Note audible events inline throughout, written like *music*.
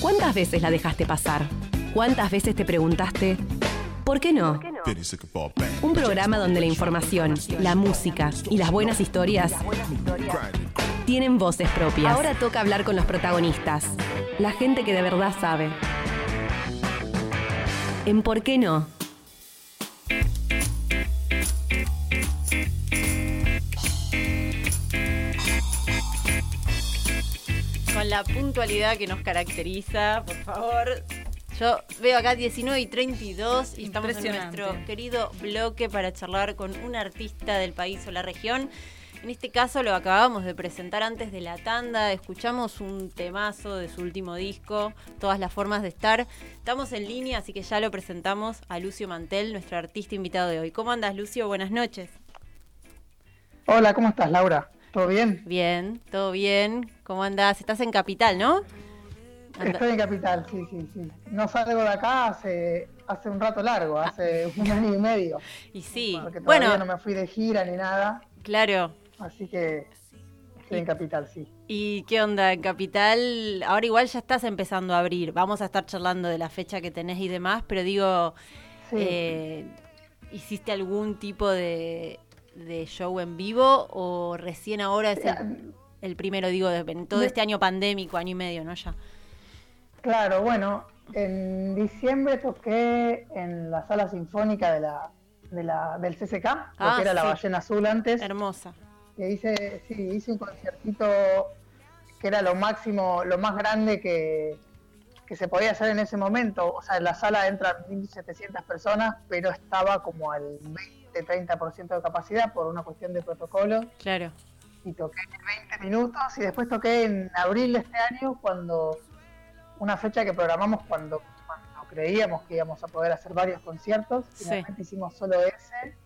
¿Cuántas veces la dejaste pasar? ¿Cuántas veces te preguntaste, ¿por qué no? Un programa donde la información, la música y las buenas historias tienen voces propias. Ahora toca hablar con los protagonistas, la gente que de verdad sabe. En ¿Por qué no? La puntualidad que nos caracteriza, por favor. Yo veo acá 19 y 32 y estamos en nuestro querido bloque para charlar con un artista del país o la región. En este caso lo acabamos de presentar antes de la tanda, escuchamos un temazo de su último disco, Todas las formas de estar. Estamos en línea, así que ya lo presentamos a Lucio Mantel, nuestro artista invitado de hoy. ¿Cómo andas, Lucio? Buenas noches. Hola, ¿cómo estás, Laura? ¿Todo bien? Bien, todo bien. ¿Cómo andas? Estás en Capital, ¿no? Estoy en Capital, sí, sí, sí. No salgo de acá hace, hace un rato largo, hace un año y medio. *laughs* Y sí, porque todavía bueno, no me fui de gira ni nada. Claro. Así que estoy en Capital, sí. ¿Y qué onda en Capital? Ahora igual ya estás empezando a abrir. Vamos a estar charlando de la fecha que tenés y demás, pero digo, eh, ¿hiciste algún tipo de, de, show en vivo o recién ahora es el, el primero, digo, de, todo este año pandémico, año y medio, ¿no? Ya. Claro, bueno, en diciembre toqué en la sala sinfónica de la, de la del CCK, ah, que era la ballena azul antes. Hermosa. Que hice, sí, hice un conciertito que era lo máximo, lo más grande que, que se podía hacer en ese momento. O sea, en la sala entran 1.700 personas, pero estaba como al 20-30% de capacidad por una cuestión de protocolo. Claro. Y toqué 20 minutos y después toqué en abril de este año cuando una fecha que programamos cuando, creíamos que íbamos a poder hacer varios conciertos. Finalmente hicimos solo ese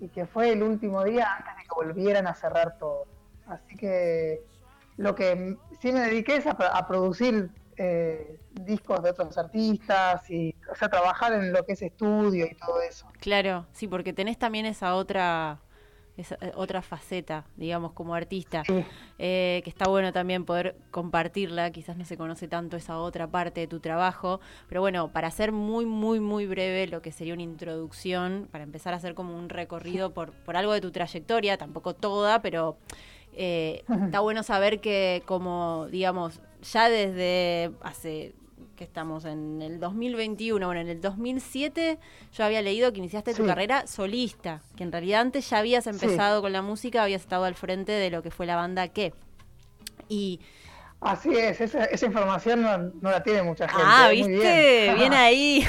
y que fue el último día antes de que volvieran a cerrar todo. Así que lo que sí me dediqué es a, producir eh, discos de otros artistas y o sea, trabajar en lo que es estudio y todo eso. Claro, sí, porque tenés también esa otra es eh, otra faceta, digamos, como artista, eh, que está bueno también poder compartirla, quizás no se conoce tanto esa otra parte de tu trabajo, pero bueno, para hacer muy, muy, muy breve lo que sería una introducción, para empezar a hacer como un recorrido por, por algo de tu trayectoria, tampoco toda, pero eh, está bueno saber que como, digamos, ya desde hace que estamos en el 2021, bueno, en el 2007 yo había leído que iniciaste tu carrera solista, que en realidad antes ya habías empezado con la música, habías estado al frente de lo que fue la banda ¿Qué? Y... Así es, esa, información no, la tiene mucha gente. Ah, ¿viste? Bien. *laughs* ahí.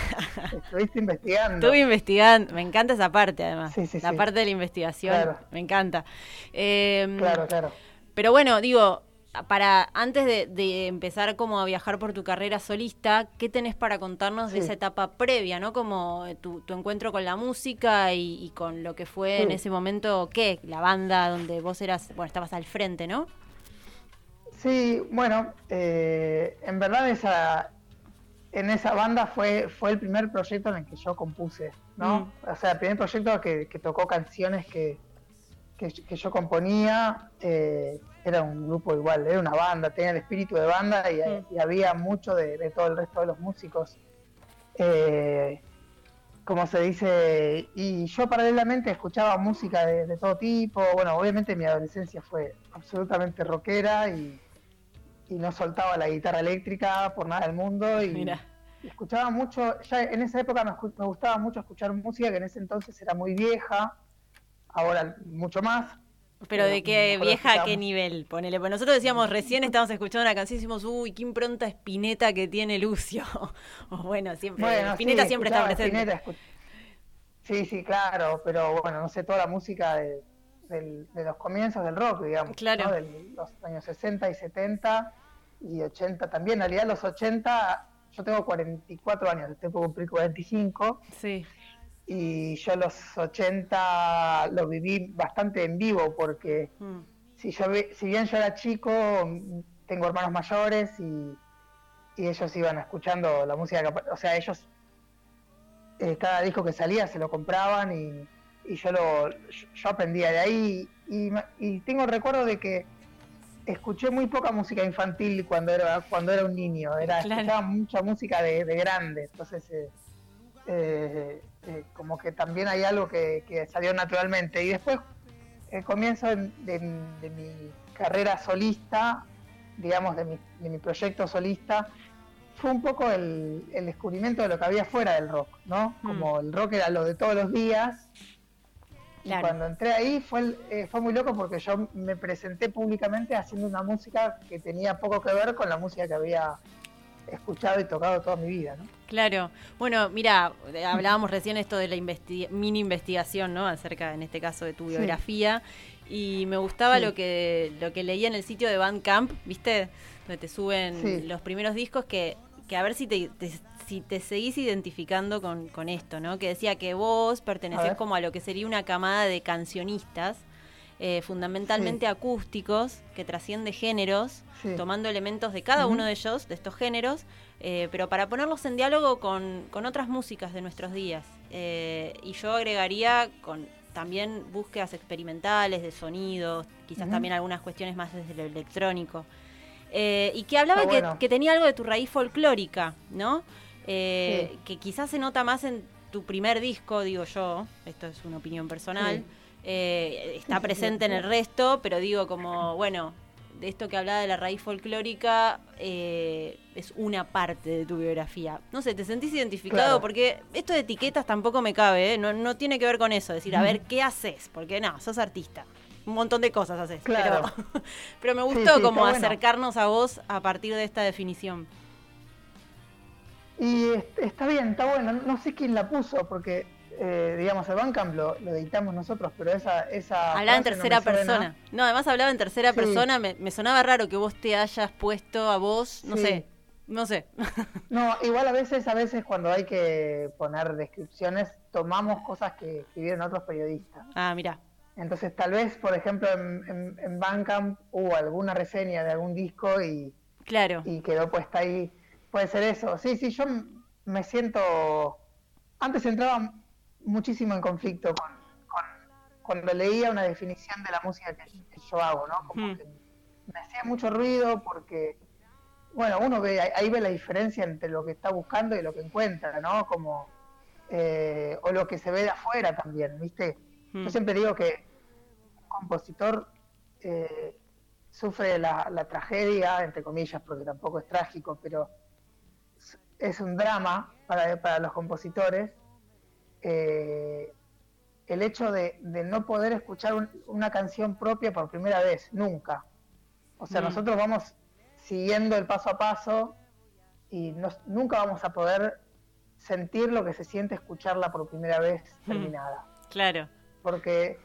Estuviste investigando. Estuve investigando, me encanta esa parte además. la parte de la investigación, me encanta. Em, claro, claro. Pero bueno, digo, para antes de, empezar como a viajar por tu carrera solista, ¿qué tenés para contarnos de esa etapa previa, no? Como tu, encuentro con la música y, con lo que fue en ese momento, ¿qué? La banda donde vos eras, bueno, estabas al frente, ¿no? Sí, bueno, eh, en verdad esa, en esa banda fue, fue el primer proyecto en el que yo compuse, ¿no? Mm. O sea, el primer proyecto que, tocó canciones que, que, yo componía. Eh, era un grupo igual, era una banda, tenía el espíritu de banda y, había mucho de, todo el resto de los músicos. Eh, como se dice, y yo paralelamente escuchaba música de, todo tipo. Bueno, obviamente mi adolescencia fue absolutamente rockera y, no soltaba la guitarra eléctrica por nada del mundo. Y, escuchaba mucho, ya en esa época me, me, gustaba mucho escuchar música que en ese entonces era muy vieja, ahora mucho más, pero de qué vieja, a qué nivel, ponele. Pues nosotros decíamos, recién estábamos escuchando una canción y decimos, uy, qué impronta espineta que tiene Lucio. *laughs* o bueno, siempre, Espineta siempre está presente. sí, sí, claro, pero bueno, no sé, toda la música de, los comienzos del rock, digamos. Claro. De los años 60 y 70 y 80 también. En realidad, los 80, yo tengo 44 años, estoy por cumplir 45. Sí y yo los 80 lo viví bastante en vivo porque mm. si, yo, si bien yo era chico, tengo hermanos mayores y, ellos iban escuchando la música, o sea, ellos eh, cada disco que salía se lo compraban y, yo, lo, yo aprendía de ahí y, y tengo el recuerdo de que escuché muy poca música infantil cuando era cuando era un niño, era escuchaba mucha música de, grande, entonces eh, eh, como que también hay algo que, salió naturalmente. Y después, el comienzo de, mi carrera solista, digamos, de mi, de mi proyecto solista, fue un poco el, descubrimiento de lo que había fuera del rock, ¿no? Mm. Como el rock era lo de todos los días. Y cuando entré ahí fue, eh, fue muy loco porque yo me presenté públicamente haciendo una música que tenía poco que ver con la música que había escuchado y tocado toda mi vida, ¿no? Claro. Bueno, mira, hablábamos recién esto de la mini investigación, ¿no? Acerca, en este caso, de tu biografía. Y me gustaba lo que lo que leía en el sitio de Bandcamp, ¿viste? Donde te suben los primeros discos que que a ver si te, si te seguís identificando con, con, esto, ¿no? Que decía que vos pertenecés como a lo que sería una camada de cancionistas, eh, fundamentalmente acústicos, que trasciende géneros, tomando elementos de cada uno de ellos, de estos géneros, eh, pero para ponerlos en diálogo con, con otras músicas de nuestros días. Eh, y yo agregaría con también búsquedas experimentales de sonidos, quizás también algunas cuestiones más desde lo electrónico. Y que hablaba que, tenía algo de tu raíz folclórica, ¿no? Que quizás se nota más en tu primer disco, digo yo, esto es una opinión personal, eh, está *laughs* presente en el resto, pero digo como, bueno, de esto que hablaba de la raíz folclórica es una parte de tu biografía. No sé, ¿te sentís identificado? Porque esto de etiquetas tampoco me cabe, no, no tiene que ver con eso, decir, a ver, ¿qué haces? Porque no, sos artista un montón de cosas haces. Claro. *laughs* Pero, me gustó como acercarnos a vos a partir de esta definición. Y está bien, está bueno. No sé quién la puso, porque, eh, digamos, el Bandcamp lo, lo, editamos nosotros, pero esa. esa hablaba en tercera persona. No, además hablaba en tercera persona. Me, sonaba raro que vos te hayas puesto a vos, no sé. No sé. *laughs* no, igual a veces, a veces cuando hay que poner descripciones, tomamos cosas que escribieron otros periodistas. Ah, mira. Entonces, tal vez, por ejemplo, en, en, Bandcamp hubo alguna reseña de algún disco y, claro. y quedó puesta ahí. Puede ser eso. Sí, sí, yo me siento. Antes entraba muchísimo en conflicto con, cuando leía una definición de la música que, yo hago, ¿no? Como que me hacía mucho ruido porque, bueno, uno ve ahí ve la diferencia entre lo que está buscando y lo que encuentra, ¿no? Como. Eh, o lo que se ve de afuera también, ¿viste? Yo siempre digo que un compositor eh, sufre la, tragedia, entre comillas, porque tampoco es trágico, pero es un drama para, los compositores. Eh, el hecho de, no poder escuchar una canción propia por primera vez, nunca. O sea, hmm. nosotros vamos siguiendo el paso a paso y nunca vamos a poder sentir lo que se siente escucharla por primera vez hmm. terminada. Claro porque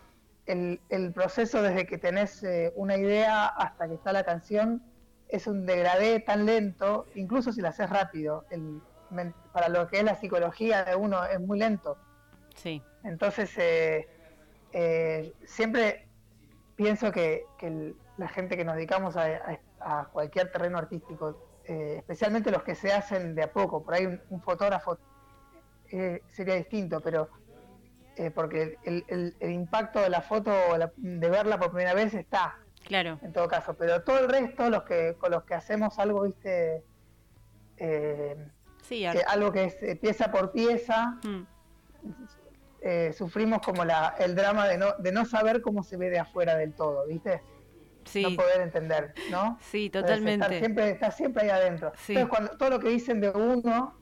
el, el proceso desde que tenés eh, una idea hasta que está la canción es un degradé tan lento, incluso si la haces rápido. El, para lo que es la psicología de uno es muy lento. Sí. Entonces, eh, eh, siempre pienso que, la gente que nos dedicamos a, cualquier terreno artístico, especialmente los que se hacen de a poco, por ahí un fotógrafo sería distinto, pero eh, porque el, el, impacto de la foto, de verla por primera vez está. Claro. En todo caso, pero todo el resto, los que con los que hacemos algo, viste, eh, sí, algo que es eh, pieza por pieza, mm. Sufrimos como la, el drama de no, de no saber cómo se ve de afuera del todo, viste. Sí. no poder entender, ¿no? Sí, totalmente. Estar siempre, está siempre ahí adentro. Entonces, cuando todo lo que dicen de uno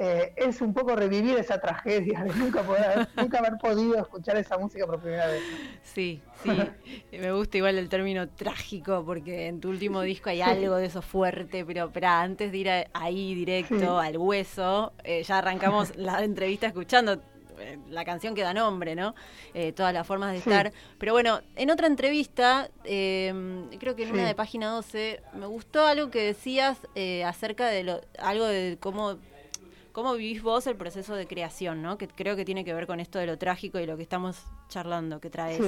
eh, es un poco revivir esa tragedia de nunca, poder, *laughs* nunca haber podido escuchar esa música por primera vez. Sí, sí, *laughs* me gusta igual el término trágico porque en tu último disco hay algo de eso fuerte, pero, pero antes de ir ahí directo al hueso, eh, ya arrancamos *laughs* la entrevista escuchando eh, la canción que da nombre, ¿no? todas las formas de estar. Pero bueno, en otra entrevista, creo que en una de página 12, me gustó algo que decías acerca de lo, algo de cómo ¿Cómo vivís vos el proceso de creación, ¿no? que creo que tiene que ver con esto de lo trágico y lo que estamos charlando, que traes?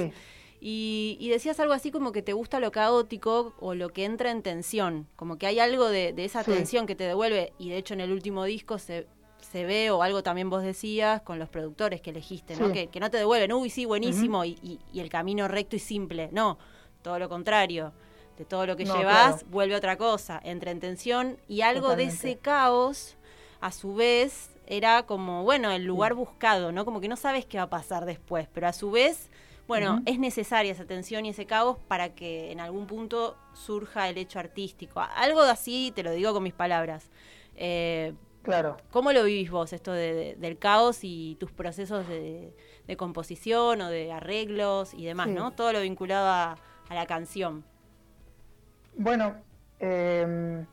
Y, decías algo así como que te gusta lo caótico o lo que entra en tensión, como que hay algo de, esa tensión que te devuelve, y de hecho en el último disco se, se ve, o algo también vos decías, con los productores que elegiste, ¿no? Que, no te devuelven, uy, sí, buenísimo, y, y, el camino recto y simple, no, todo lo contrario de todo lo que llevas, vuelve otra cosa, entra en tensión y algo de ese caos, a su vez, era como, bueno, el lugar buscado, ¿no? Como que no sabes qué va a pasar después, pero a su vez, bueno, es necesaria esa tensión y ese caos para que en algún punto surja el hecho artístico. Algo así, te lo digo con mis palabras. Eh, claro. ¿Cómo lo vivís vos, esto del caos y tus procesos de, composición o de arreglos y demás, ¿no? Todo lo vinculado a, la canción. Bueno, em,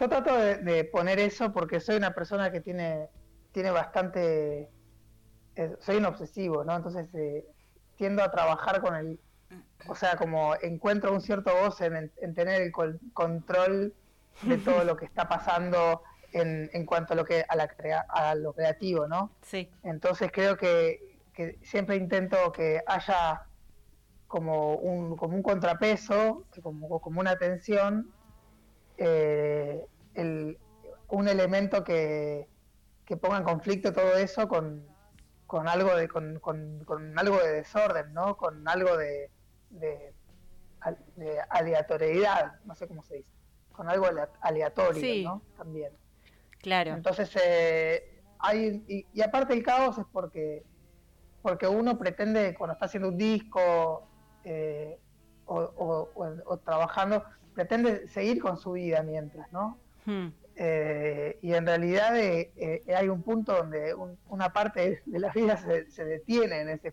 yo trato de, poner eso porque soy una persona que tiene, tiene bastante... Eh, soy un obsesivo, ¿no? Entonces eh, tiendo a trabajar con el... O sea, como encuentro un cierto goce en, tener el control de todo lo que está pasando en, en cuanto a lo que a, la a lo creativo, ¿no? Sí. Entonces creo que, siempre intento que haya como un, como un contrapeso, como, como una tensión, eh, un elemento que, que ponga en conflicto todo eso con, con algo de con, con, algo de desorden, ¿no? Con algo de, de, aleatoriedad, no sé cómo se dice, con algo aleatorio, ¿no? También. Claro. Entonces, eh, hay, y, aparte el caos es porque, porque uno pretende, cuando está haciendo un disco eh, o, trabajando, pretende seguir con su vida mientras, ¿no? Hmm. Eh, y en realidad hay un punto donde una parte de la vida se, detiene en ese,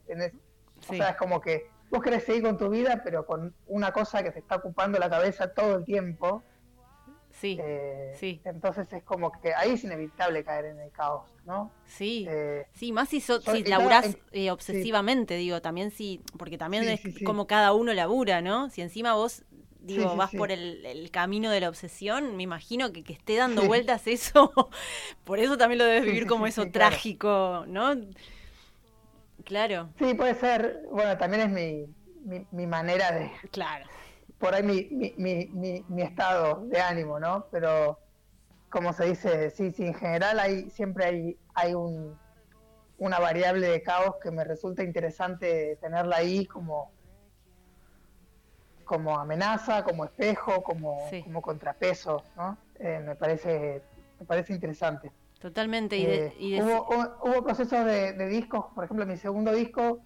o sea, es como que vos querés seguir con tu vida, pero con una cosa que te está ocupando la cabeza todo el tiempo, Sí, eh, sí. Entonces es como que ahí es inevitable caer en el caos, ¿no? Sí, eh, sí, más si, so, si laburás eh, obsesivamente, digo, también sí, porque también es como cada uno labura, ¿no? Si encima vos, digo, vas por el, camino de la obsesión, me imagino que, que esté dando vueltas eso, *laughs* por eso también lo debes vivir como eso trágico, ¿no? Claro. Sí, puede ser, bueno, también es mi, mi, mi manera de... Claro por ahí mi, mi, mi, mi, estado de ánimo, ¿no? Pero, como se dice, sí, sí, en general hay, siempre hay, hay un, una variable de caos que me resulta interesante tenerla ahí como, como amenaza, como espejo, como, como contrapeso, ¿no? Eh, me parece me parece interesante. Totalmente. Y eh, hubo, hubo, procesos de, discos, por ejemplo, mi segundo disco,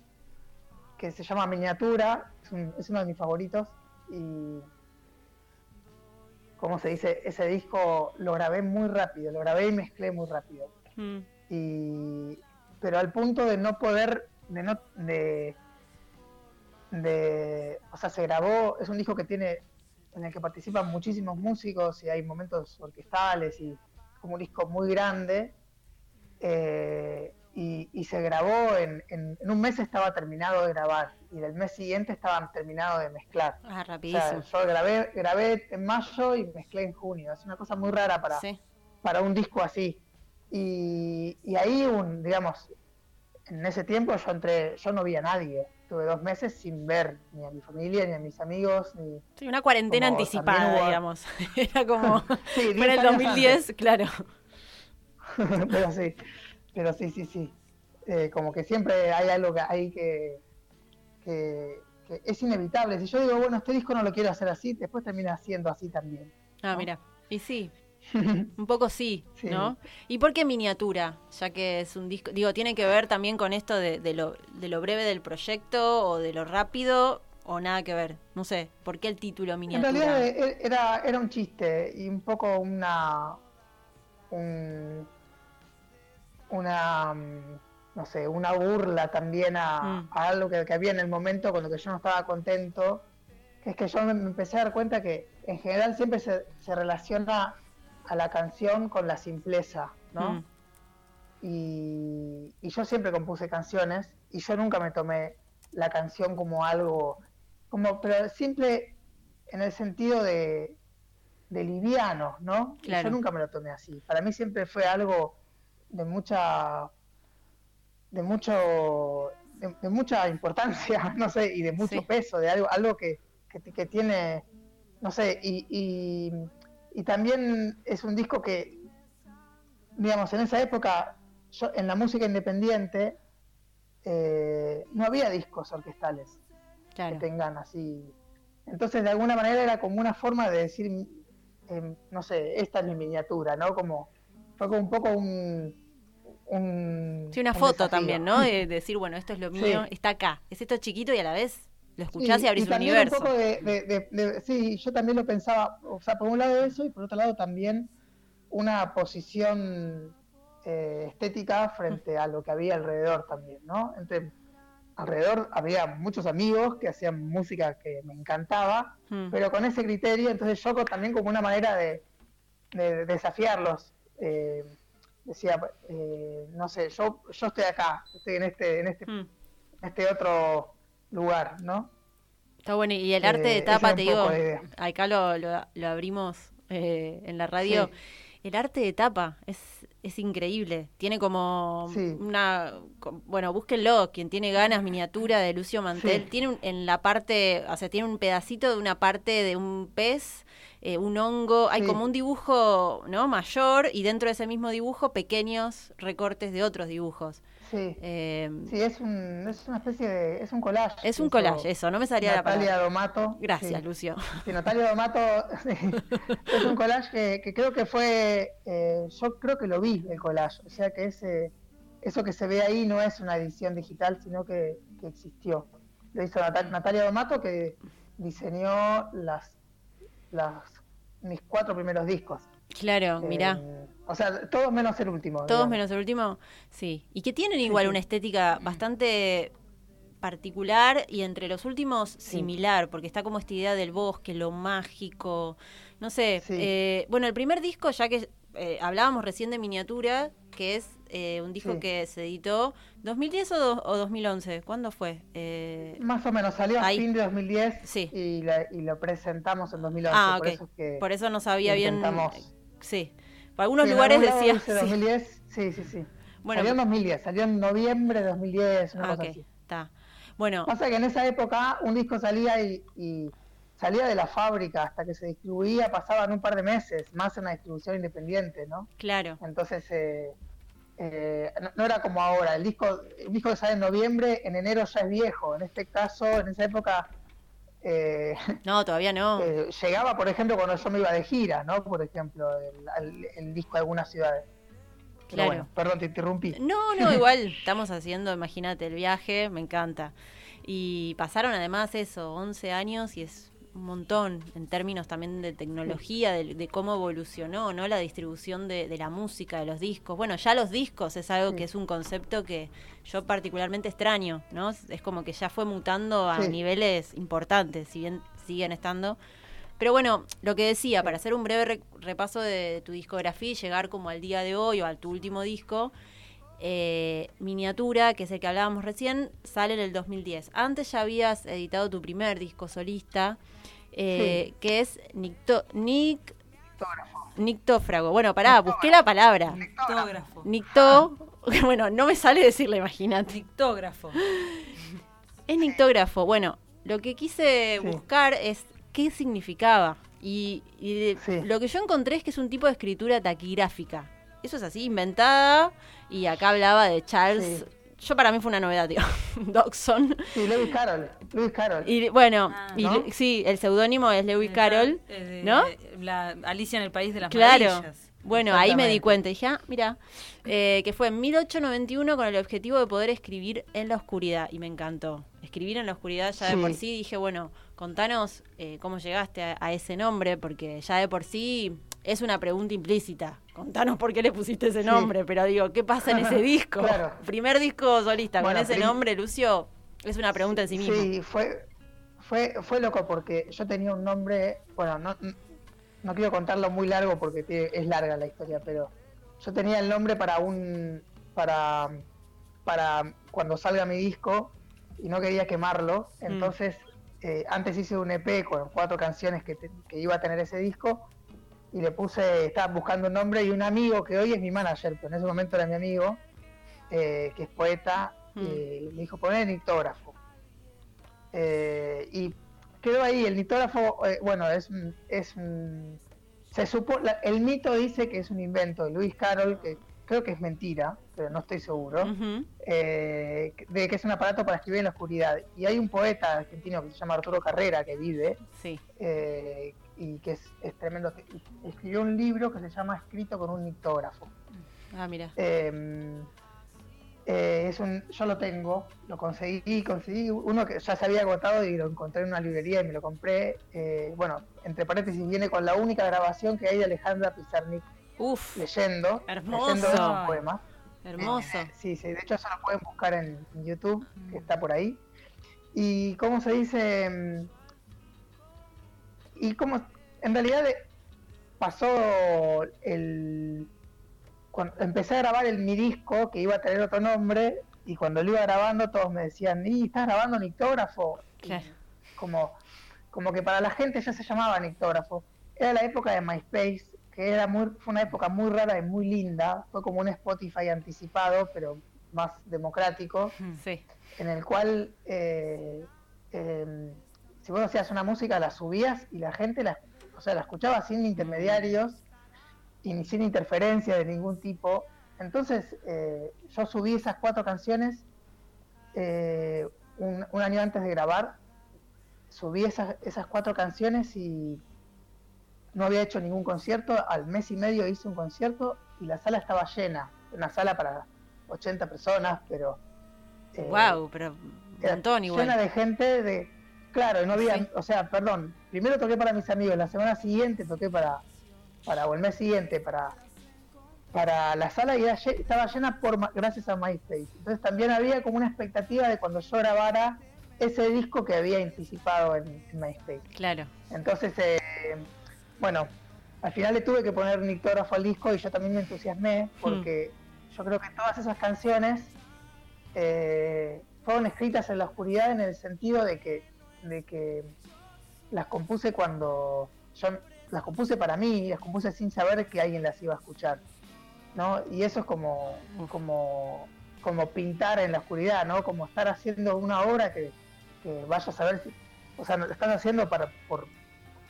que se llama Miniatura, es uno de mis favoritos, y ¿cómo se dice? Ese disco lo grabé muy rápido, lo grabé y mezclé muy rápido. Mm. Y, pero al punto de no poder, de no, de, de, o sea, se grabó, es un disco que tiene, en el que participan muchísimos músicos y hay momentos orquestales y como un disco muy grande. Eh, y, se grabó en, en, un mes estaba terminado de grabar y del mes siguiente estaban terminados de mezclar. Ah, rapidísimo. yo grabé, grabé en mayo y mezclé en junio. Es una cosa muy rara para, para un disco así. Y, y, ahí, un, digamos, en ese tiempo yo entré, yo no vi a nadie. Tuve dos meses sin ver ni a mi familia, ni a mis amigos, ni... Sí, una cuarentena anticipada, digamos. *laughs* Era como... *laughs* sí, el 2010, claro. *laughs* Pero sí. Pero sí, sí, sí. Eh, como que siempre hay algo que hay que, que, es inevitable. Si yo digo, bueno, este disco no lo quiero hacer así, después termina siendo así también. Ah, mira. Y sí, *laughs* un poco sí, ¿no? ¿Y por qué miniatura? Ya que es un disco, digo, tiene que ver también con esto de, de, lo, de lo breve del proyecto o de lo rápido o nada que ver. No sé, ¿por qué el título miniatura? En realidad eh, era, era un chiste y un poco una... Un, una, mm, no sé, una burla también a, mm. algo que, había en el momento con lo que yo no estaba contento, que es que yo me, empecé a dar cuenta que en general siempre se, relaciona a la canción con la simpleza, ¿no? Mm. Y, yo siempre compuse canciones y yo nunca me tomé la canción como algo, como, pero simple en el sentido de, de liviano, ¿no? Yo nunca me lo tomé así. Para mí siempre fue algo de mucha de mucho de, mucha importancia *laughs* no sé y de mucho peso de algo algo que, que, tiene no sé y, y, también es un disco que digamos en esa época yo, en la música independiente eh, no había discos orquestales que tengan así. Entonces, de alguna manera era como una forma de decir, em, no sé, esta es mi miniatura, ¿no? Como, fue como un poco un... sí, una foto también, ¿no? De *laughs* decir, bueno, esto es lo mío, está acá. Es esto chiquito y a la vez lo escuchás y abrís un universo. Un poco de, sí, yo también lo pensaba, o sea, por un lado eso y por otro lado también una posición eh, estética frente a lo que había alrededor también, ¿no? Entre, alrededor había muchos amigos que hacían música que me encantaba, hmm. pero con ese criterio, entonces yo también como una manera de, desafiarlos. Eh, decía, eh, no sé, yo, yo estoy acá, estoy en este, en este, hmm. este otro lugar, ¿no? Está bueno, y el arte de tapa, te digo, acá lo, lo, abrimos en la radio. El arte de tapa es, es increíble. Tiene como una. Bueno, búsquenlo. Quien tiene ganas, miniatura de Lucio Mantel. Tiene en la parte. O sea, tiene un pedacito de una parte de un pez, eh, un hongo. Hay como un dibujo no mayor y dentro de ese mismo dibujo pequeños recortes de otros dibujos. Sí, eh, sí es, un, es una especie de... es un collage. Es un collage, eso, no me salía la palabra. Natalia Domato. Gracias, Lucio. Sí, Natalia Domato *laughs* es un collage que, creo que fue, eh, yo creo que lo vi el collage, o sea que ese, eso que se ve ahí no es una edición digital, sino que, existió. Lo hizo Natalia Domato que diseñó las, las mis cuatro primeros discos. Claro, mirá. Eh, o sea, todos menos el último. Todos menos el último, sí. Y que tienen igual una estética bastante particular y entre los últimos similar, porque está como esta idea del bosque, lo mágico, no sé. Eh, bueno, el primer disco, ya que eh, hablábamos recién de miniatura, que es un disco que se editó 2010 o, o 2011, ¿cuándo fue? Más o menos, salió a fin de 2010 sí. y, lo presentamos en 2011. Ah, por, eso por eso no sabía bien Sí. Para algunos lugares decía. Sí. 2010, sí, sí, sí. Bueno, salió en 2010, salió en noviembre de 2010, una ah, cosa así. Está. Bueno. Pasa que en esa época un disco salía y, salía de la fábrica hasta que se distribuía, pasaban un par de meses, más en la distribución independiente, ¿no? Claro. Entonces, eh, eh, no, era como ahora, el disco, el disco que sale en noviembre, en enero ya es viejo. En este caso, en esa época eh, no, todavía no. *laughs* Eh, llegaba, por ejemplo, cuando yo me iba de gira, ¿no? Por ejemplo, el, disco de algunas ciudades. claro. perdón, te interrumpí. No, no, igual *laughs* estamos haciendo, imagínate, el viaje, me encanta. Y pasaron además eso, 11 años y es un montón en términos también de tecnología, de, cómo evolucionó ¿no? la distribución de, la música, de los discos. Bueno, ya los discos es algo que es un concepto que yo particularmente extraño, ¿no? Es como que ya fue mutando a niveles importantes, si bien siguen estando. Pero bueno, lo que decía, para hacer un breve repaso de tu discografía y llegar como al día de hoy o a tu último disco, eh, Miniatura, que es el que hablábamos recién, sale en el 2010. Antes ya habías editado tu primer disco solista, eh, que es Nicto, Nick, Nictófrago. Bueno, pará, busqué la palabra. Nictógrafo. Nictó. *laughs* Bueno, no me sale decirle, imagínate. Nictógrafo. Es nictógrafo. Bueno, lo que quise buscar es qué significaba. Y, lo que yo encontré es que es un tipo de escritura taquigráfica. Eso es así, inventada. Y acá hablaba de Charles yo para mí fue una novedad, tío. *laughs* Dodson. Sí, Lewis Carroll. Lewis Carroll. Y bueno, ah. sí, el seudónimo es Lewis Carroll, ¿no? La Alicia en el País de las claro. Bueno, ahí me di cuenta, dije, ah, mira, eh, que fue en 1891 con el objetivo de poder escribir en la oscuridad y me encantó. Escribir en la oscuridad ya de por sí, dije, bueno, contanos eh, cómo llegaste a, ese nombre, porque ya de por sí es una pregunta implícita. Contanos por qué le pusiste ese nombre, pero digo, ¿qué pasa en ese *laughs* disco? Primer disco solista con ese nombre, Lucio, es una pregunta en sí mismo. Sí, fue, fue, fue loco porque yo tenía un nombre, bueno, no, no quiero contarlo muy largo porque es larga la historia, pero yo tenía el nombre para un, para, para cuando salga mi disco y no quería quemarlo, mm. entonces eh, antes hice un EP con cuatro canciones que, que iba a tener ese disco y le puse, estaba buscando un nombre y un amigo que hoy es mi manager, pero en ese momento era mi amigo, eh, que es poeta, mm. me dijo, poner nictógrafo. Eh, y quedó ahí, el nictógrafo, eh, bueno, es, es se supo, el mito dice que es un invento de Luis Carroll, que, creo que es mentira, pero no estoy seguro, eh, de que es un aparato para escribir en la oscuridad. Y hay un poeta argentino que se llama Arturo Carrera, que vive, eh, y que es, tremendo. Escribió un libro que se llama Escrito con un nictógrafo. Ah, mira. Em, eh, es un, yo lo tengo, lo conseguí, conseguí uno que ya se había agotado y lo encontré en una librería y me lo compré. bueno, entre paréntesis, viene con la única grabación que hay de Alejandra Pizarnik Uf, leyendo, hermoso. leyendo un poema. Hermoso. Eh, sí, sí, de hecho eso lo pueden buscar en YouTube, que está por ahí. Y cómo se dice, y cómo, en realidad eh, pasó el, cuando empecé a grabar el mi disco, que iba a tener otro nombre, y cuando lo iba grabando todos me decían, y estás grabando nictógrafo. Como, como que para la gente ya se llamaba nictógrafo. Era la época de MySpace, que era muy, fue una época muy rara y muy linda, fue como un Spotify anticipado, pero más democrático, en el cual eh, em, si vos hacías una música la subías y la gente la, o sea, la escuchaba sin intermediarios y sin interferencia de ningún tipo. Entonces eh, yo subí esas cuatro canciones eh, un, un, año antes de grabar, subí esas, esas cuatro canciones y no había hecho ningún concierto, al mes y medio hice un concierto y la sala estaba llena, una sala para 80 personas, pero... wow, eh, pero montón igual. Llena de gente, de claro, no había, o sea, perdón, primero toqué para mis amigos, la semana siguiente toqué para, para o el mes siguiente para para la sala y estaba llena por gracias a MySpace. Entonces también había como una expectativa de cuando yo grabara ese disco que había anticipado en, MySpace. Claro. Entonces eh, bueno, al final le tuve que poner nictógrafo al disco y yo también me entusiasmé porque hmm. yo creo que todas esas canciones eh, fueron escritas en la oscuridad en el sentido de que, de que las compuse cuando yo las compuse para mí, las compuse sin saber que alguien las iba a escuchar. ¿no? Y eso es como, como, como pintar en la oscuridad, ¿no? Como estar haciendo una obra que, que vaya a saber si, o sea, lo están haciendo para, por,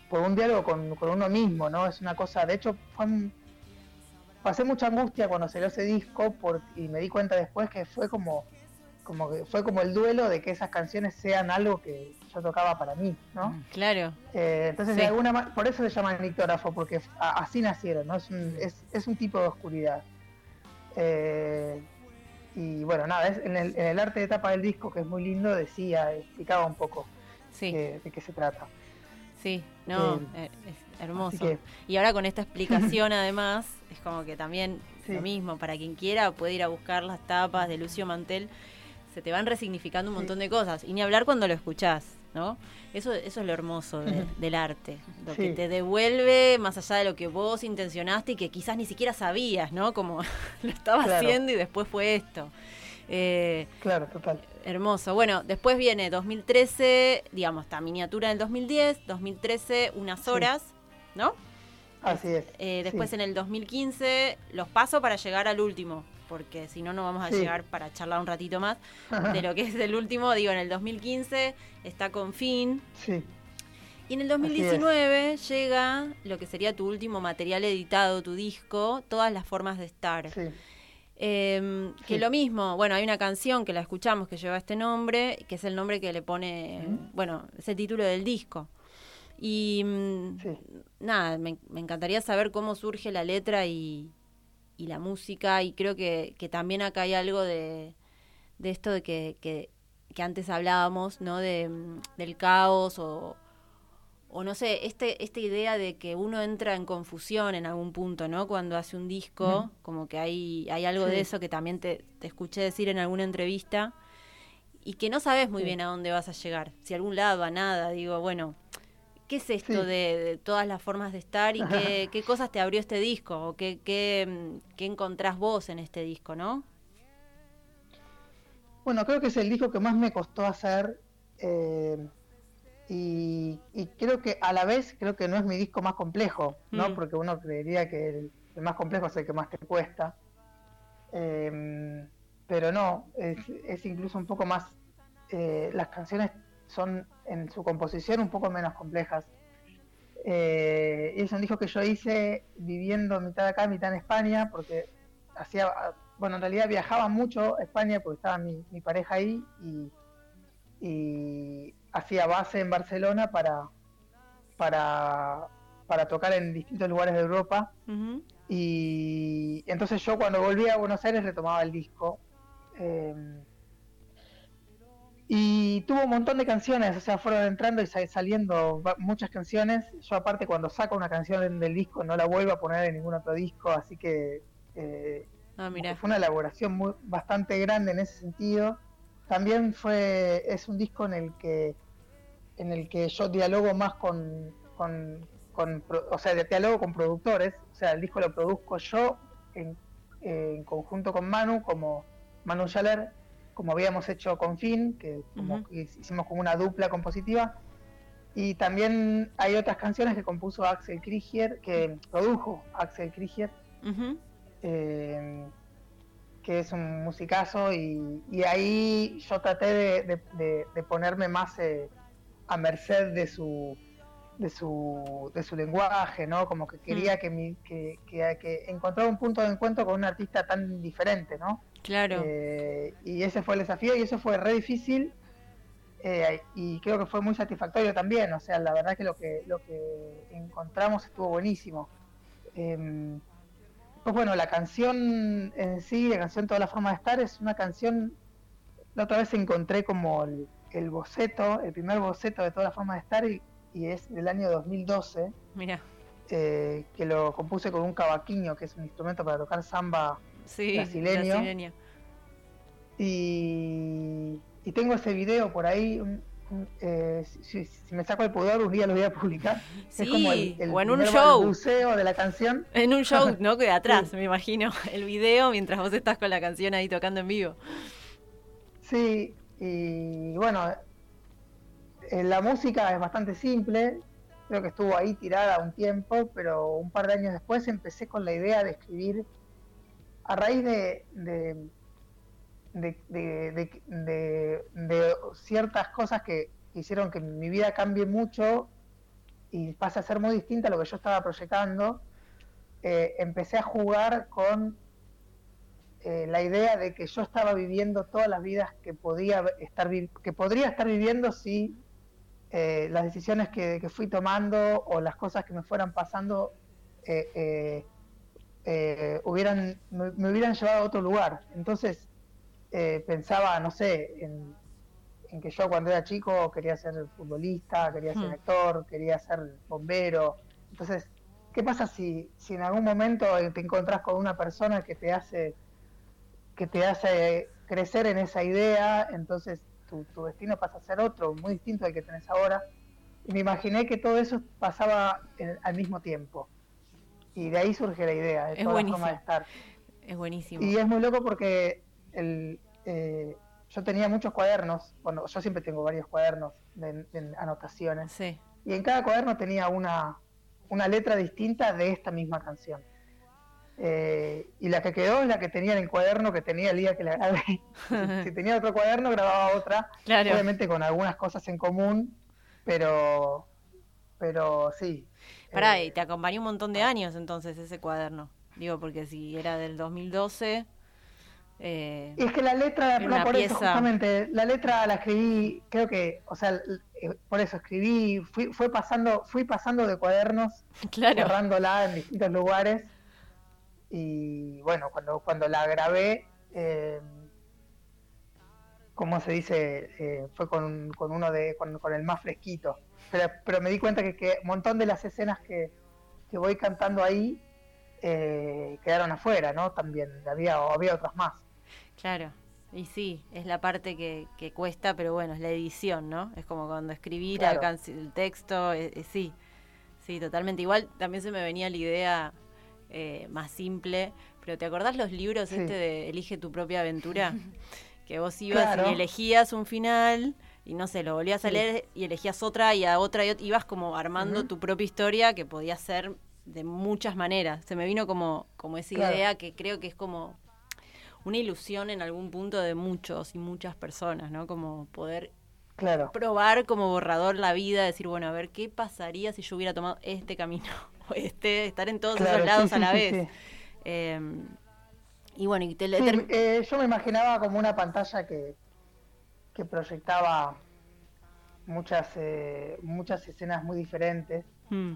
por un diálogo con, uno mismo, ¿no? Es una cosa, de hecho, pasé mucha angustia cuando salió ese disco y me di cuenta después que fue como, como que fue como el duelo de que esas canciones sean algo que yo tocaba para mí, ¿no? Mm, claro. Eh, entonces, de alguna por eso se llama nictógrafo, porque así nacieron, ¿no? Es un, es, un tipo de oscuridad. Eh, y bueno, nada, en, el, arte de tapa del disco, que es muy lindo, decía, explicaba un poco de qué se trata. Sí, no, eh, es hermoso. Y ahora con esta explicación *laughs* además, es como que también lo mismo, para quien quiera puede ir a buscar las tapas de Lucio Mantel, se te van resignificando un montón de cosas. Y ni hablar cuando lo escuchás, ¿no? Eso, eso es lo hermoso del arte, lo que te devuelve más allá de lo que vos intencionaste y que quizás ni siquiera sabías, ¿no? Como *laughs* lo estaba haciendo y después fue esto. Eh, claro, total. Hermoso. Bueno, después viene 2013, digamos, esta miniatura del 2010, 2013, unas horas, ¿no? Así es. Eh, después en el 2015, los paso para llegar al último, porque si no, no vamos a llegar para charlar un ratito más de lo que es el último. Digo, en el 2015 está con fin. Sí. Y en el 2019 llega lo que sería tu último material editado, tu disco, Todas las formas de estar. Sí. Eh, que lo mismo, bueno, hay una canción que la escuchamos que lleva este nombre, que es el nombre que le pone, bueno, es el título del disco. Y mm, nada, me, encantaría saber cómo surge la letra y, la música, y creo que, también acá hay algo de, esto de que, que, antes hablábamos, ¿no? De, mm, del caos o, o no sé, este, esta idea de que uno entra en confusión en algún punto, ¿no? Cuando hace un disco, como que hay, hay algo de eso que también te, escuché decir en alguna entrevista, y que no sabes muy bien a dónde vas a llegar, si a algún lado, a nada, digo, bueno, ¿qué es esto de, todas las formas de estar y qué, qué, cosas te abrió este disco o qué, qué, qué encontrás vos en este disco, ¿no? Bueno, creo que es el disco que más me costó hacer. Eh, y, creo que a la vez creo que no es mi disco más complejo, ¿no? Mm. Porque uno creería que el, más complejo es el que más te cuesta. Em, pero no, es, incluso un poco más, eh, las canciones son en su composición un poco menos complejas. Eh, es un disco que yo hice viviendo mitad acá, mitad en España, porque hacía, bueno, en realidad viajaba mucho a España porque estaba mi, pareja ahí y, hacía base en Barcelona para, para, para tocar en distintos lugares de Europa. Y entonces yo cuando volví a Buenos Aires retomaba el disco. Em, y tuvo un montón de canciones, o sea, fueron entrando y saliendo muchas canciones. Yo aparte cuando saco una canción del disco no la vuelvo a poner en ningún otro disco, así que eh, ah, fue una elaboración muy, bastante grande en ese sentido. También fue es un disco en el que en el que yo dialogo más con, con, o sea, dialogo con productores, o sea, el disco lo produzco yo en, en conjunto con Manu, como Manu Schaller, como habíamos hecho con Finn, que, hicimos como una dupla compositiva. Y también hay otras canciones que compuso Axel Krieger, que produjo Axel Krieger, eh, que es un musicazo, y, ahí yo traté de, ponerme más eh, a merced de su, de su, de su lenguaje, ¿no? Como que quería mm. que, mi, que, que, que encontrar un punto de encuentro con un artista tan diferente, ¿no? Claro. Eh, y ese fue el desafío y eso fue re difícil eh, y creo que fue muy satisfactorio también. O sea, la verdad que lo que, lo que encontramos estuvo buenísimo. Em, pues bueno, la canción en sí, la canción Toda la forma de estar, es una canción, la otra vez encontré como el, boceto, el primer boceto de Toda la forma de estar y, es del año 2012. Mira. Eh, que lo compuse con un cavaquinho, que es un instrumento para tocar samba sí, brasileño. Y, y, tengo ese video por ahí. Eh, si, me saco el pudor, un día lo voy a publicar. es como el, o en un show. museo de la canción. En un show, *laughs* ¿no? Que de atrás, me imagino. El video mientras vos estás con la canción ahí tocando en vivo. Sí, y bueno, eh, la música es bastante simple. Creo que estuvo ahí tirada un tiempo, pero un par de años después empecé con la idea de escribir a raíz de, ciertas cosas que hicieron que mi vida cambie mucho y pase a ser muy distinta a lo que yo estaba proyectando, eh, empecé a jugar con eh, la idea de que yo estaba viviendo todas las vidas que podía estar que podría estar viviendo si eh, las decisiones que, fui tomando o las cosas que me fueran pasando hubieran, me, hubieran llevado a otro lugar. Entonces eh, pensaba, no sé, en, que yo cuando era chico quería ser futbolista, quería ser hmm. actor, quería ser bombero. Entonces, ¿qué pasa si, si en algún momento te encontrás con una persona que te hace que te hace crecer en esa idea, entonces tu, destino pasa a ser otro, muy distinto al que tenés ahora. Y me imaginé que todo eso pasaba al mismo tiempo. Y de ahí surge la idea, de toda la forma de estar. Es buenísimo. Y es muy loco porque el, eh, yo tenía muchos cuadernos, bueno, yo siempre tengo varios cuadernos de, anotaciones. Sí. Y en cada cuaderno tenía una, una letra distinta de esta misma canción. Eh, y la que quedó es la que tenía en el cuaderno que tenía el día que la grabé. *laughs* *laughs* si, tenía otro cuaderno, grababa otra. Obviamente con algunas cosas en común, pero, pero sí, Pará, y te acompañó un montón de años entonces ese cuaderno. Digo, porque si era del 2012... Eh, es que la letra, no, por eso justamente, la letra la escribí, creo que, o sea, eh, por eso escribí, fui, fue pasando, fui pasando de cuadernos, *laughs* claro. cerrándola en distintos lugares, y bueno, cuando, cuando la grabé, eh, como se dice, eh, fue con, con, uno de, con, con el más fresquito pero, me di cuenta que, un montón de las escenas que, voy cantando ahí eh, quedaron afuera, ¿no? También había, había otras más. Claro, y sí, es la parte que, cuesta, pero bueno, es la edición, ¿no? Es como cuando escribí el texto, eh, eh, sí, sí, totalmente. Igual también se me venía la idea más simple, pero ¿te acordás los libros este de Elige tu propia aventura? *laughs* que vos ibas y elegías un final y no sé, lo volvías a leer y elegías otra y a otra y ibas como armando tu propia historia que podía ser de muchas maneras. Se me vino como, como esa idea que creo que es como una ilusión en algún punto de muchos y muchas personas, ¿no? Como poder probar como borrador la vida, decir, bueno, a ver, ¿qué pasaría si yo hubiera tomado este camino *laughs* o este, estar en todos esos lados a la *laughs* vez? Em, Y bueno, y te eh, yo me imaginaba como una pantalla que, que proyectaba muchas eh, muchas escenas muy diferentes hmm.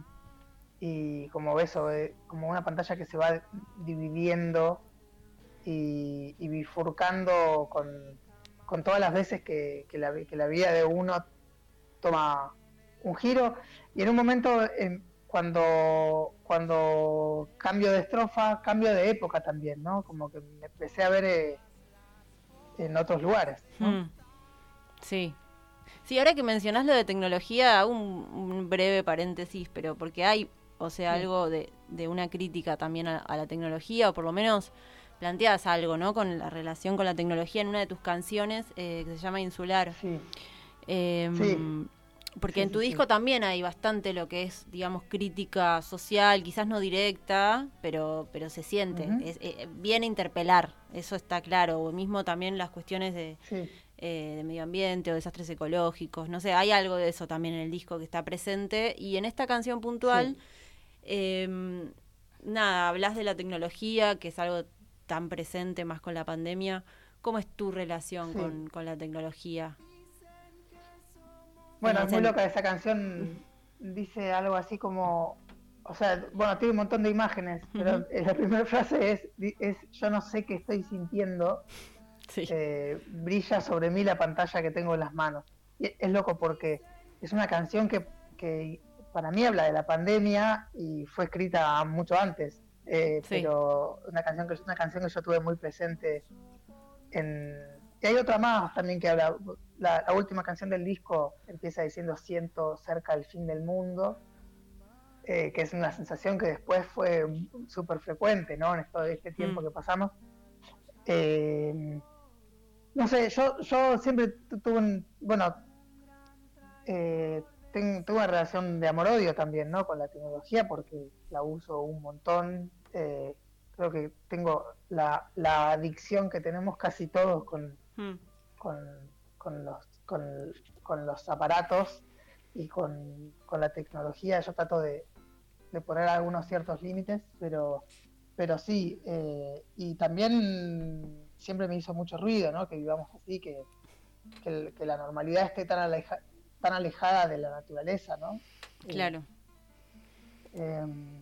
y como ves eh, como una pantalla que se va dividiendo y, bifurcando con, con, todas las veces que, que, la, que, la, vida de uno toma un giro y en un momento cuando cuando cambio de estrofa cambio de época también no como que me empecé a ver eh, en otros lugares hmm. Sí Sí, ahora que mencionás lo de tecnología, un, un breve paréntesis, pero porque hay, o sea, algo de, de, una crítica también a, la tecnología, o por lo menos planteas algo, ¿no? Con la relación con la tecnología en una de tus canciones eh, que se llama Insular. Sí. Em, porque en tu disco también hay bastante lo que es, digamos, crítica social, quizás no directa, pero, pero se siente. es, eh, viene a interpelar, eso está claro. O mismo también las cuestiones de, eh, de medio ambiente o desastres ecológicos, no sé, hay algo de eso también en el disco que está presente. Y en esta canción puntual, em, nada, hablas de la tecnología, que es algo tan presente más con la pandemia, ¿cómo es tu relación con, la tecnología? Bueno, es muy loca esa canción, dice algo así como, o sea, bueno, tiene un montón de imágenes, pero *laughs* la primera frase es, es, yo no sé qué estoy sintiendo, eh, brilla sobre mí la pantalla que tengo en las manos. Y es loco porque es una canción que, que para mí habla de la pandemia y fue escrita mucho antes. Eh, pero una canción que es una canción que yo tuve muy presente en y hay otra más también que habla la, última canción del disco empieza diciendo siento cerca del fin del mundo eh, que es una sensación que después fue súper frecuente no en todo este tiempo mm. que pasamos eh, no sé, yo, yo siempre tuve un, bueno, eh, tengo, tuve una relación de amor-odio también, ¿no? Con la tecnología porque la uso un montón. Eh, creo que tengo la, la, adicción que tenemos casi todos con, hmm. con, los, con, los aparatos y con, la tecnología. Yo trato de, de poner algunos ciertos límites, pero, pero sí. Eh, y también siempre me hizo mucho ruido, ¿no? Que vivamos así, que, que, la normalidad esté tan, tan alejada de la naturaleza, ¿no? Claro. Em,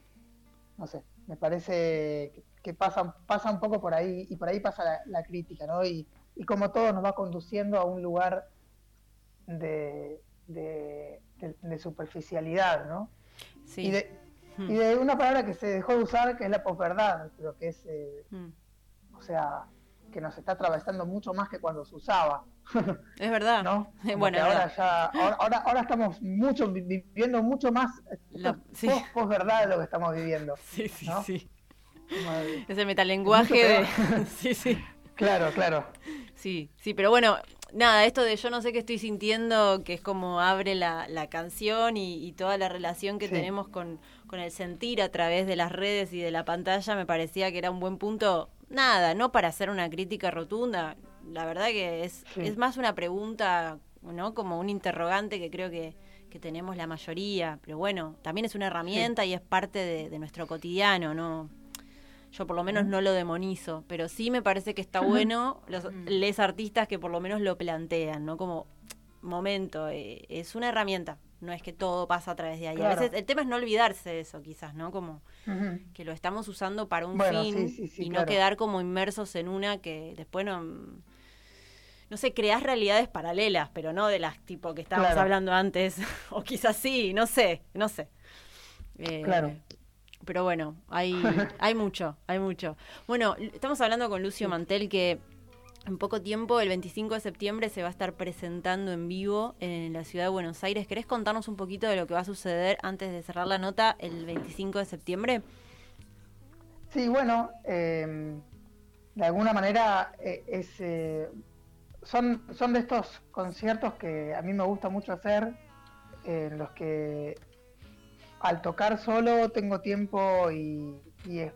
no sé, me parece que, pasa, pasa un poco por ahí, y por ahí pasa la, crítica, ¿no? Y, y, como todo nos va conduciendo a un lugar de, de, superficialidad, ¿no? Sí. Y de, hmm. y de, una palabra que se dejó de usar, que es la posverdad, creo que es, eh, hmm. o sea, que nos está atravesando mucho más que cuando se usaba. *laughs* Es verdad. ¿no? bueno, ahora ya, ahora, ahora, estamos mucho viviendo mucho más la, post, verdad de lo que estamos viviendo. *laughs* Sí, sí, sí. Ese metalenguaje de. *laughs* sí, sí. Claro, claro. Sí, sí, pero bueno, nada, esto de yo no sé qué estoy sintiendo, que es como abre la, la canción y, toda la relación que tenemos con, con el sentir a través de las redes y de la pantalla, me parecía que era un buen punto nada, no para hacer una crítica rotunda, la verdad que es, es más una pregunta, ¿no? Como un interrogante que creo que, que tenemos la mayoría, pero bueno, también es una herramienta y es parte de, nuestro cotidiano, ¿no? Yo por lo menos no lo demonizo, pero sí me parece que está bueno los les artistas que por lo menos lo plantean, ¿no? Como momento, eh, es una herramienta, no es que todo pasa a través de ahí. A veces el tema es no olvidarse de eso, quizás, ¿no? Como que lo estamos usando para un fin y no quedar como inmersos en una que después no no sé, creas realidades paralelas, pero no de las tipo que estábamos hablando antes, *laughs* o quizás sí, no sé, no sé. Eh, claro. Pero bueno, hay, *laughs* hay mucho, hay mucho. Bueno, estamos hablando con Lucio Mantel que en poco tiempo, el 25 de septiembre, se va a estar presentando en vivo en la ciudad de Buenos Aires. ¿Querés contarnos un poquito de lo que va a suceder antes de cerrar la nota el 25 de septiembre? Sí, bueno, em, de alguna manera eh, es, eh, son, son de estos conciertos que a mí me gusta mucho hacer, en los que al tocar solo tengo tiempo y,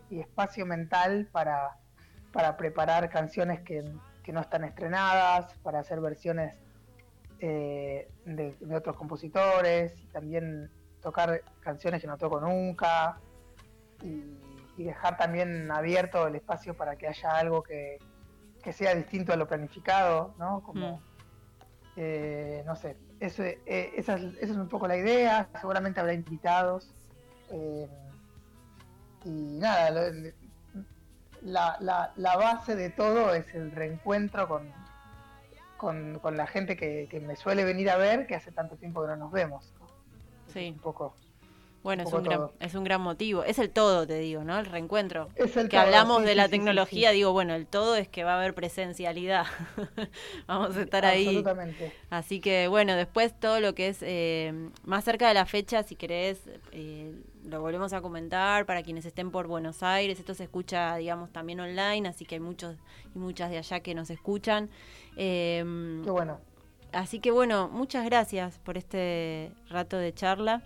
espacio mental para, para preparar canciones que que no están estrenadas, para hacer versiones eh, de, otros compositores, y también tocar canciones que no toco nunca, y, dejar también abierto el espacio para que haya algo que, sea distinto a lo planificado, ¿no? Como, mm. eh, no sé, eso, eh, esa, es, un poco la idea, seguramente habrá invitados. Eh, y nada, la, la, base de todo es el reencuentro con, con, la gente que, me suele venir a ver, que hace tanto tiempo que no nos vemos. Sí. Un poco bueno, es un, gran, es un gran motivo. Es el todo, te digo, ¿no? El reencuentro. Es el que hablamos de la tecnología, digo, bueno, el todo es que va a haber presencialidad. *laughs* Vamos a estar ahí. Absolutamente. Así que, bueno, después todo lo que es eh, más cerca de la fecha, si querés, eh, lo volvemos a comentar para quienes estén por Buenos Aires. Esto se escucha, digamos, también online, así que hay muchos y muchas de allá que nos escuchan. Em, Qué bueno. Así que, bueno, muchas gracias por este rato de charla.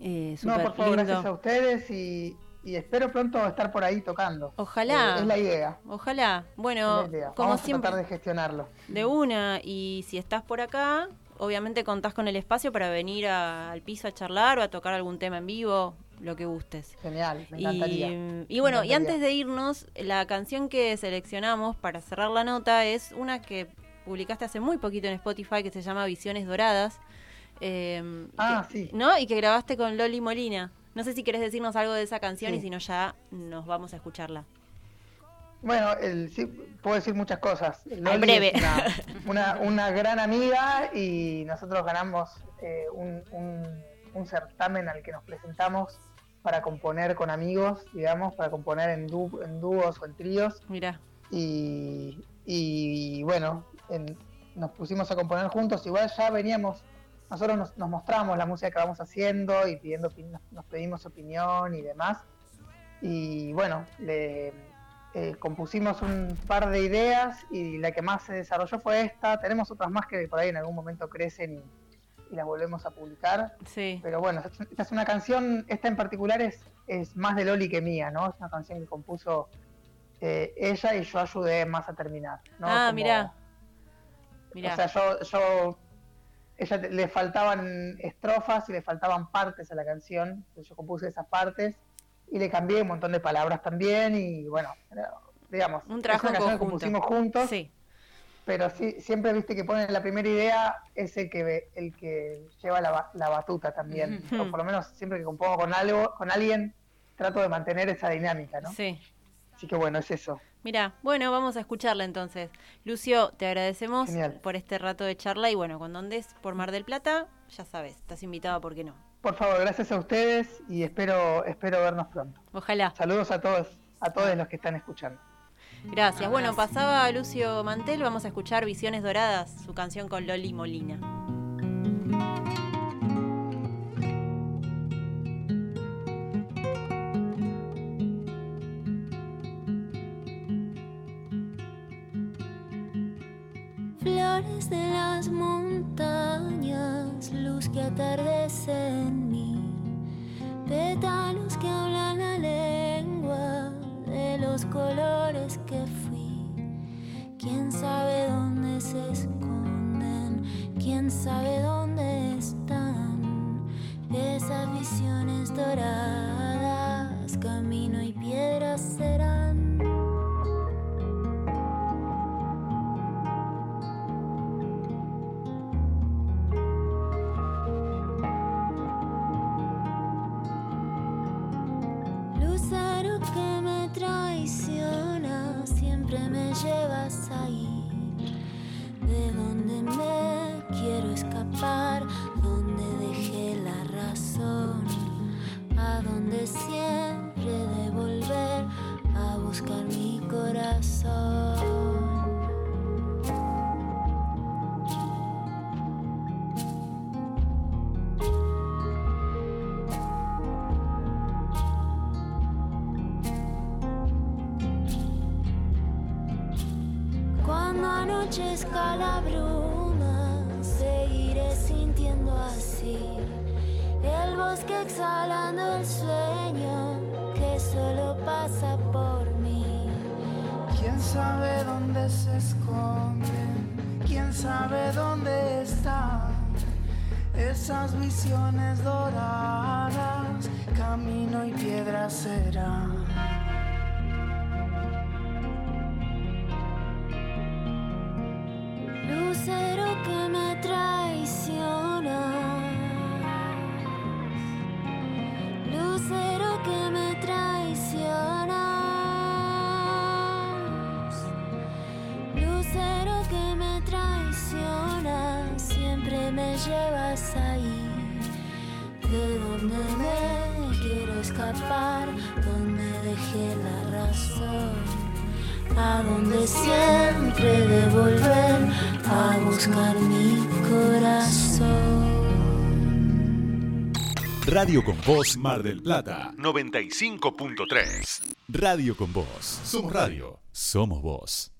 Eh, no, por favor, gracias a ustedes y, espero pronto estar por ahí tocando. Ojalá. Eh, es la idea. Ojalá. Bueno, como Vamos siempre. A tratar de gestionarlo. De una, y si estás por acá, obviamente contás con el espacio para venir al piso a charlar o a tocar algún tema en vivo, lo que gustes. Genial, me encantaría. Y, bueno, y antes de irnos, la canción que seleccionamos para cerrar la nota es una que publicaste hace muy poquito en Spotify que se llama Visiones Doradas. Em, ah, sí. ¿No? Y que grabaste con Loli Molina. No sé si quieres decirnos algo de esa canción y si no ya nos vamos a escucharla. Bueno, el, sí, puedo decir muchas cosas. Loli breve. *laughs* una, una, gran amiga y nosotros ganamos eh, un, un, certamen al que nos presentamos para componer con amigos, digamos, para componer en, en dúos o en tríos. Mira. Y, y bueno, nos pusimos a componer juntos. Igual ya veníamos nosotros nos, nos, mostramos la música que vamos haciendo y pidiendo nos, pedimos opinión y demás. Y bueno, le eh, compusimos un par de ideas y la que más se desarrolló fue esta. Tenemos otras más que por ahí en algún momento crecen y, las volvemos a publicar. Sí. Pero bueno, esta es una canción, esta en particular es, es más de Loli que mía, ¿no? Es una canción que compuso eh, ella y yo ayudé más a terminar. ¿no? Ah, mira. O sea, yo, yo ella le faltaban estrofas y le faltaban partes a la canción, yo compuse esas partes y le cambié un montón de palabras también y bueno, digamos, un trabajo es que compusimos juntos. Sí. Pero sí, siempre viste que ponen la primera idea es el que el que lleva la, la batuta también. o por lo menos siempre que compongo con algo, con alguien, trato de mantener esa dinámica, ¿no? Sí. Así que bueno, es eso. Mira, bueno, vamos a escucharla entonces. Lucio, te agradecemos por este rato de charla y bueno, cuando andes por Mar del Plata, ya sabes, estás invitada, ¿por qué no? Por favor, gracias a ustedes y espero espero vernos pronto. Ojalá. Saludos a todos, a todos los que están escuchando. Gracias. Bueno, pasaba Lucio Mantel, vamos a escuchar Visiones Doradas, su canción con Loli Molina. De las montañas, luz que atardece en mí, pétalos que hablan la lengua de los colores que fui. Quién sabe dónde se esconden, quién sabe dónde están esas visiones doradas, camino y anochezca la bruma, seguiré sintiendo así. El bosque exhalando el sueño que solo pasa por mí. ¿Quién sabe dónde se esconden? ¿Quién sabe dónde están? Esas visiones doradas, camino y piedra serán. Lucero que me traiciona, lucero que me traiciona, lucero que me traiciona, siempre me llevas ahí, de donde me quiero escapar, donde dejé la razón a donde siempre devolver a buscar mi corazón. Radio con Voz Mar del Plata 95.3. Radio con Voz. Somos radio. Somos voz.